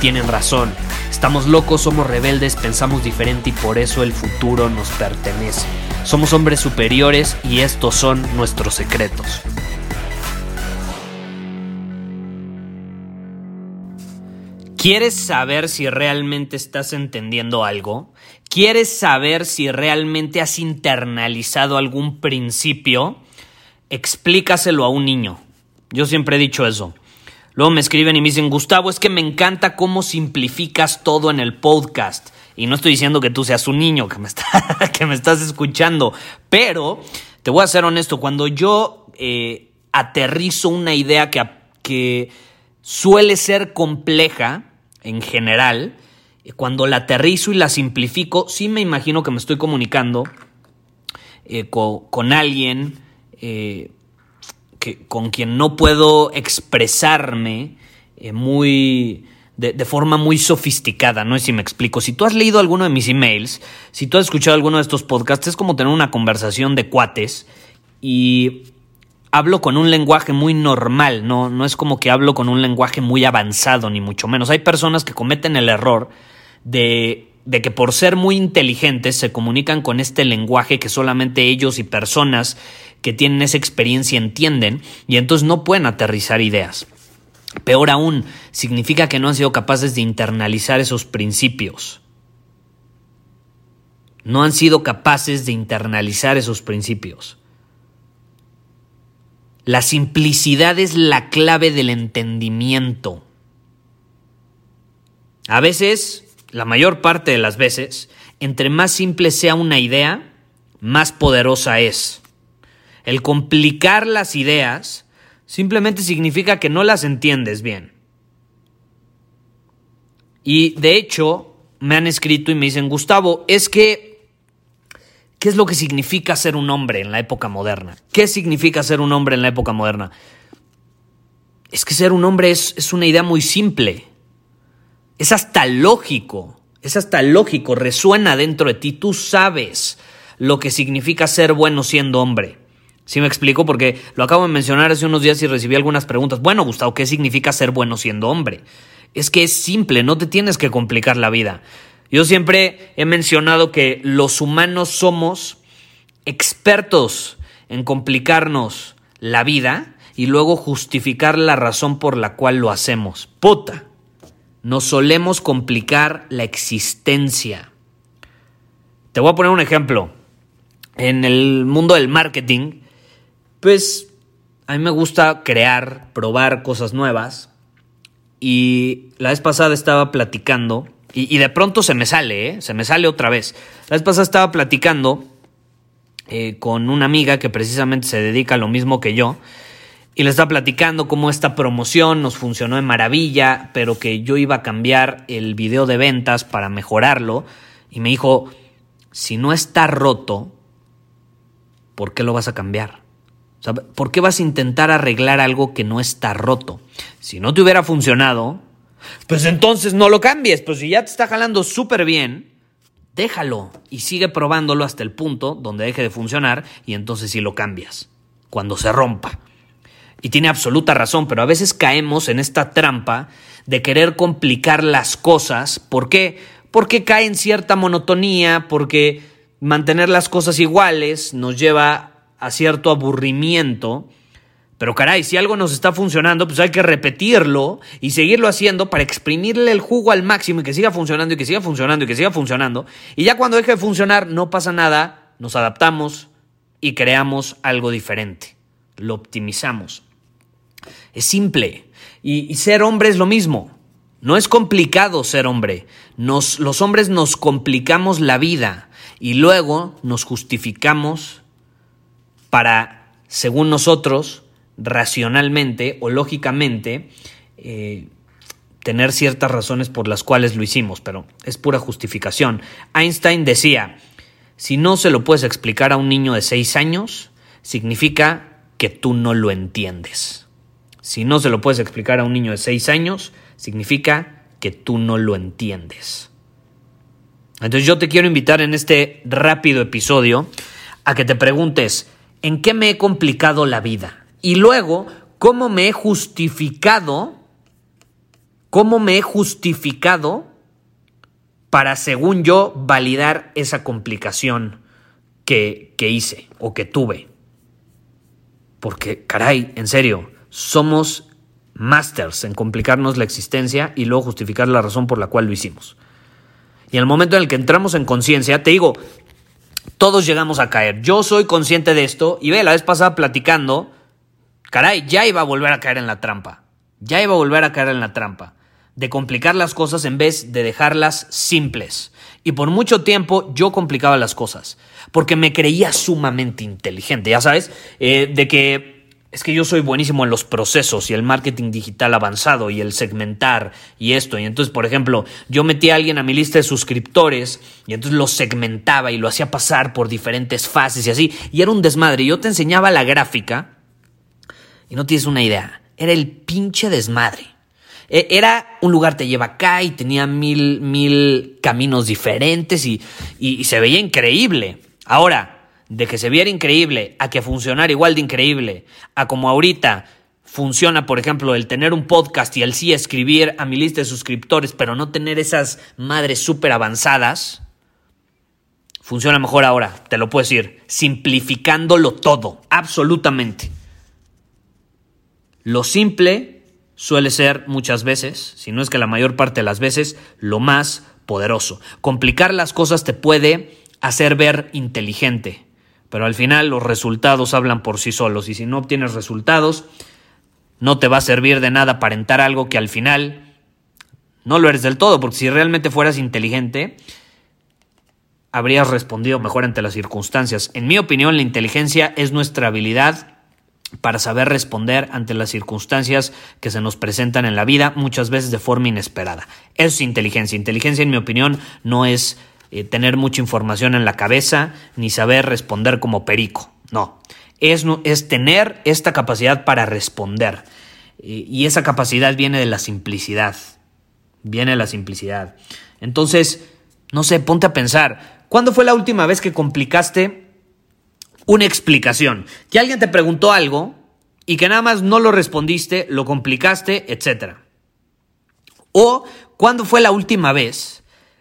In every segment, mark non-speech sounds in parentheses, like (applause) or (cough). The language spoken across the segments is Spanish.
tienen razón. Estamos locos, somos rebeldes, pensamos diferente y por eso el futuro nos pertenece. Somos hombres superiores y estos son nuestros secretos. ¿Quieres saber si realmente estás entendiendo algo? ¿Quieres saber si realmente has internalizado algún principio? Explícaselo a un niño. Yo siempre he dicho eso. Luego me escriben y me dicen, Gustavo, es que me encanta cómo simplificas todo en el podcast. Y no estoy diciendo que tú seas un niño que me, está, (laughs) que me estás escuchando, pero te voy a ser honesto, cuando yo eh, aterrizo una idea que, que suele ser compleja, en general, eh, cuando la aterrizo y la simplifico, sí me imagino que me estoy comunicando eh, con, alguien eh, que, con quien no puedo expresarme muy... De, de, forma muy sofisticada, no sé si me explico. Si tú has leído alguno de mis emails, si tú has escuchado alguno de estos podcasts, es como tener una conversación de cuates y hablo con un lenguaje muy normal, no, no es como que hablo con un lenguaje muy avanzado, ni mucho menos. Hay personas que cometen el error de, de que por ser muy inteligentes se comunican con este lenguaje que solamente ellos y personas que tienen esa experiencia entienden y entonces no pueden aterrizar ideas. Peor aún, significa que no han sido capaces de internalizar esos principios. No han sido capaces de internalizar esos principios. La simplicidad es la clave del entendimiento. A veces, la mayor parte de las veces, entre más simple sea una idea, más poderosa es. El complicar las ideas simplemente significa que no las entiendes bien. Y de hecho, me han escrito y me dicen, Gustavo, es que ¿Qué es lo que significa ser un hombre en la época moderna? ¿Qué significa ser un hombre en la época moderna? Es que ser un hombre es, es una idea muy simple. Es hasta lógico. Es hasta lógico. Resuena dentro de ti. Tú sabes lo que significa ser bueno siendo hombre. ¿Sí me explico? Porque lo acabo de mencionar hace unos días y recibí algunas preguntas. Bueno, Gustavo, ¿qué significa ser bueno siendo hombre? Es que es simple, no te tienes que complicar la vida. Yo siempre he mencionado que los humanos somos expertos en complicarnos la vida y luego justificar la razón por la cual lo hacemos. Puta, nos solemos complicar la existencia. Te voy a poner un ejemplo. En el mundo del marketing, pues a mí me gusta crear, probar cosas nuevas. Y la vez pasada estaba platicando y, de pronto se me sale, ¿eh? se me sale otra vez. La vez pasada estaba platicando eh, con una amiga que precisamente se dedica a lo mismo que yo. Y le estaba platicando cómo esta promoción nos funcionó de maravilla, pero que yo iba a cambiar el video de ventas para mejorarlo. Y me dijo, si no está roto, ¿por qué lo vas a cambiar? ¿Por qué vas a intentar arreglar algo que no está roto? Si no te hubiera funcionado, pues entonces no lo cambies, pues si ya te está jalando súper bien, déjalo y sigue probándolo hasta el punto donde deje de funcionar y entonces sí lo cambias, cuando se rompa. Y tiene absoluta razón, pero a veces caemos en esta trampa de querer complicar las cosas. ¿Por qué? Porque cae en cierta monotonía, porque mantener las cosas iguales nos lleva a cierto aburrimiento pero caray, si algo nos está funcionando, pues hay que repetirlo y seguirlo haciendo para exprimirle el jugo al máximo y que siga funcionando y que siga funcionando y que siga funcionando. Y ya cuando deje de funcionar, no pasa nada, nos adaptamos y creamos algo diferente. Lo optimizamos. Es simple. Y, ser hombre es lo mismo. No es complicado ser hombre. Nos, los hombres nos complicamos la vida y luego nos justificamos para, según nosotros, racionalmente o lógicamente, eh, tener ciertas razones por las cuales lo hicimos, pero es pura justificación. Einstein decía, si no se lo puedes explicar a un niño de 6 años, significa que tú no lo entiendes. Si no se lo puedes explicar a un niño de 6 años, significa que tú no lo entiendes. Entonces yo te quiero invitar en este rápido episodio a que te preguntes, ¿en qué me he complicado la vida? Y luego, ¿cómo me he justificado? ¿Cómo me he justificado para, según yo, validar esa complicación que, que hice o que tuve? Porque, caray, en serio, somos masters en complicarnos la existencia y luego justificar la razón por la cual lo hicimos. Y el momento en el que entramos en conciencia, te digo, todos llegamos a caer. Yo soy consciente de esto y ve, la vez pasada platicando, caray, ya iba a volver a caer en la trampa. Ya iba a volver a caer en la trampa. De complicar las cosas en vez de dejarlas simples. Y por mucho tiempo yo complicaba las cosas. Porque me creía sumamente inteligente, ya sabes, eh, de que es que yo soy buenísimo en los procesos y el marketing digital avanzado y el segmentar y esto. Y entonces, por ejemplo, yo metí a alguien a mi lista de suscriptores y entonces lo segmentaba y lo hacía pasar por diferentes fases y así. Y era un desmadre. Yo te enseñaba la gráfica y no tienes una idea. Era el pinche desmadre. E, era un lugar te lleva acá y tenía mil, mil caminos diferentes y, y se veía increíble. Ahora, de que se viera increíble a que funcionara igual de increíble, a como ahorita funciona, por ejemplo, el tener un podcast y el sí escribir a mi lista de suscriptores, pero no tener esas madres súper avanzadas, funciona mejor ahora, te lo puedo decir, simplificándolo todo, absolutamente. Lo simple suele ser muchas veces, si no es que la mayor parte de las veces, lo más poderoso. Complicar las cosas te puede hacer ver inteligente, pero al final los resultados hablan por sí solos y si no obtienes resultados, no te va a servir de nada aparentar algo que al final no lo eres del todo, porque si realmente fueras inteligente, habrías respondido mejor ante las circunstancias. En mi opinión, la inteligencia es nuestra habilidad para saber responder ante las circunstancias que se nos presentan en la vida, muchas veces de forma inesperada. Eso es inteligencia. Inteligencia, en mi opinión, no es eh, tener mucha información en la cabeza ni saber responder como perico. No, es, es tener esta capacidad para responder. y esa capacidad viene de la simplicidad. Viene de la simplicidad. Entonces, no sé, ponte a pensar, ¿cuándo fue la última vez que complicaste una explicación? Que alguien te preguntó algo y que nada más no lo respondiste, lo complicaste, etc. O, ¿cuándo fue la última vez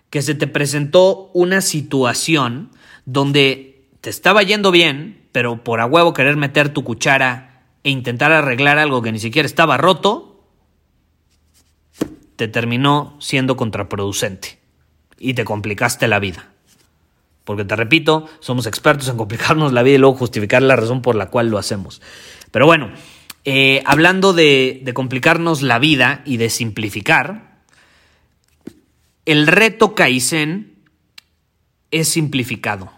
que se te presentó una situación donde te estaba yendo bien, pero por a huevo querer meter tu cuchara e intentar arreglar algo que ni siquiera estaba roto, te terminó siendo contraproducente y te complicaste la vida. Porque te repito, somos expertos en complicarnos la vida y luego justificar la razón por la cual lo hacemos. Pero bueno, eh, hablando de, de complicarnos la vida y de simplificar, el reto Kaizen es simplificado.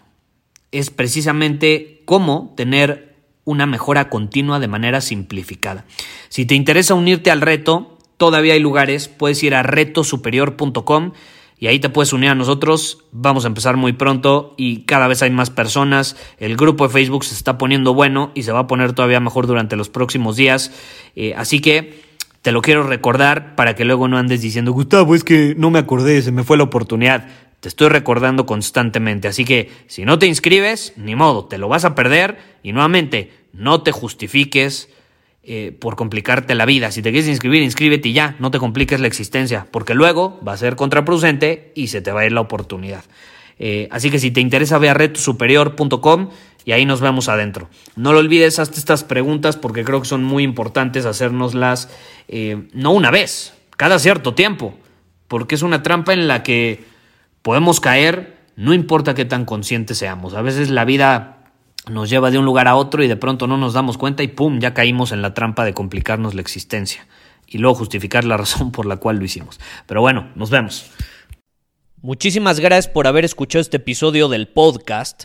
Es precisamente cómo tener una mejora continua de manera simplificada. Si te interesa unirte al reto, todavía hay lugares, puedes ir a retosuperior.com y ahí te puedes unir a nosotros. Vamos a empezar muy pronto y cada vez hay más personas. El grupo de Facebook se está poniendo bueno y se va a poner todavía mejor durante los próximos días. Eh, así que te lo quiero recordar para que luego no andes diciendo, Gustavo, es que no me acordé, se me fue la oportunidad. Te estoy recordando constantemente, así que si no te inscribes, ni modo, te lo vas a perder y nuevamente, no te justifiques eh, por complicarte la vida. Si te quieres inscribir, inscríbete y ya, no te compliques la existencia, porque luego va a ser contraproducente y se te va a ir la oportunidad. Eh, así que si te interesa, ve a retosuperior.com y ahí nos vemos adentro. No lo olvides, hazte estas preguntas porque creo que son muy importantes hacernoslas eh, no una vez, cada cierto tiempo, porque es una trampa en la que podemos caer, no importa qué tan conscientes seamos. A veces la vida nos lleva de un lugar a otro y de pronto no nos damos cuenta y ¡pum! ya caímos en la trampa de complicarnos la existencia. y luego justificar la (laughs) razón por la cual lo hicimos. Pero bueno, nos vemos. Muchísimas gracias por haber escuchado este episodio del podcast.